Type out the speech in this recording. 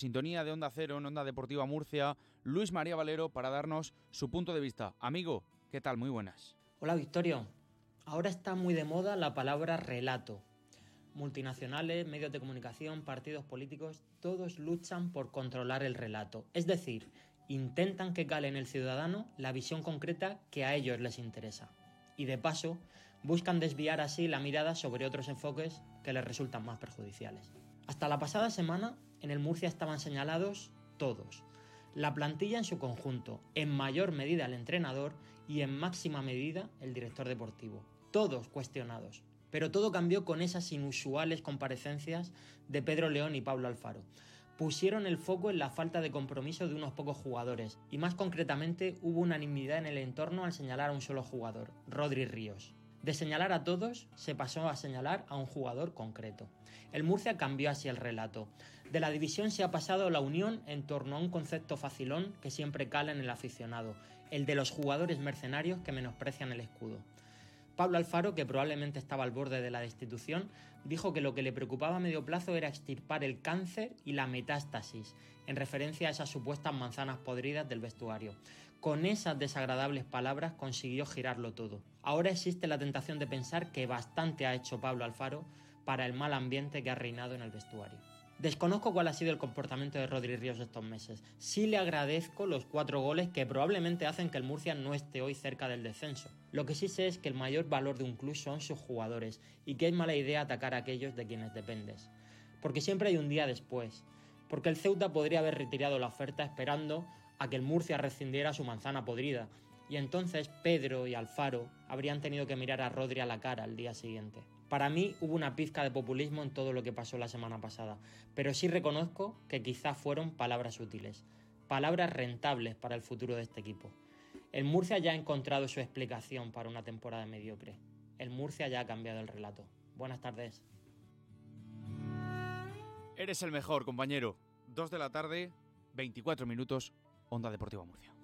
Sintonía de Onda Cero en Onda Deportiva Murcia, Luis María Valero para darnos su punto de vista. Amigo, ¿qué tal? Muy buenas. Hola Victorio. Ahora está muy de moda la palabra relato. Multinacionales, medios de comunicación, partidos políticos, todos luchan por controlar el relato. Es decir, intentan que cale en el ciudadano la visión concreta que a ellos les interesa. Y de paso, buscan desviar así la mirada sobre otros enfoques que les resultan más perjudiciales. Hasta la pasada semana, en el Murcia estaban señalados todos. La plantilla en su conjunto, en mayor medida el entrenador y en máxima medida el director deportivo. Todos cuestionados. Pero todo cambió con esas inusuales comparecencias de Pedro León y Pablo Alfaro. Pusieron el foco en la falta de compromiso de unos pocos jugadores y más concretamente hubo unanimidad en el entorno al señalar a un solo jugador, Rodri Ríos. De señalar a todos se pasó a señalar a un jugador concreto. El Murcia cambió así el relato. De la división se ha pasado la unión en torno a un concepto facilón que siempre cala en el aficionado, el de los jugadores mercenarios que menosprecian el escudo. Pablo Alfaro, que probablemente estaba al borde de la destitución, dijo que lo que le preocupaba a medio plazo era extirpar el cáncer y la metástasis, en referencia a esas supuestas manzanas podridas del vestuario. Con esas desagradables palabras consiguió girarlo todo. Ahora existe la tentación de pensar que bastante ha hecho Pablo Alfaro para el mal ambiente que ha reinado en el vestuario. Desconozco cuál ha sido el comportamiento de Rodri Ríos estos meses. Sí le agradezco los cuatro goles que probablemente hacen que el Murcia no esté hoy cerca del descenso. Lo que sí sé es que el mayor valor de un club son sus jugadores y que es mala idea atacar a aquellos de quienes dependes. Porque siempre hay un día después. Porque el Ceuta podría haber retirado la oferta esperando a que el Murcia rescindiera su manzana podrida. Y entonces Pedro y Alfaro habrían tenido que mirar a Rodri a la cara al día siguiente. Para mí hubo una pizca de populismo en todo lo que pasó la semana pasada, pero sí reconozco que quizás fueron palabras útiles, palabras rentables para el futuro de este equipo. El Murcia ya ha encontrado su explicación para una temporada mediocre. El Murcia ya ha cambiado el relato. Buenas tardes. Eres el mejor, compañero. Dos de la tarde, 24 minutos, Onda Deportiva Murcia.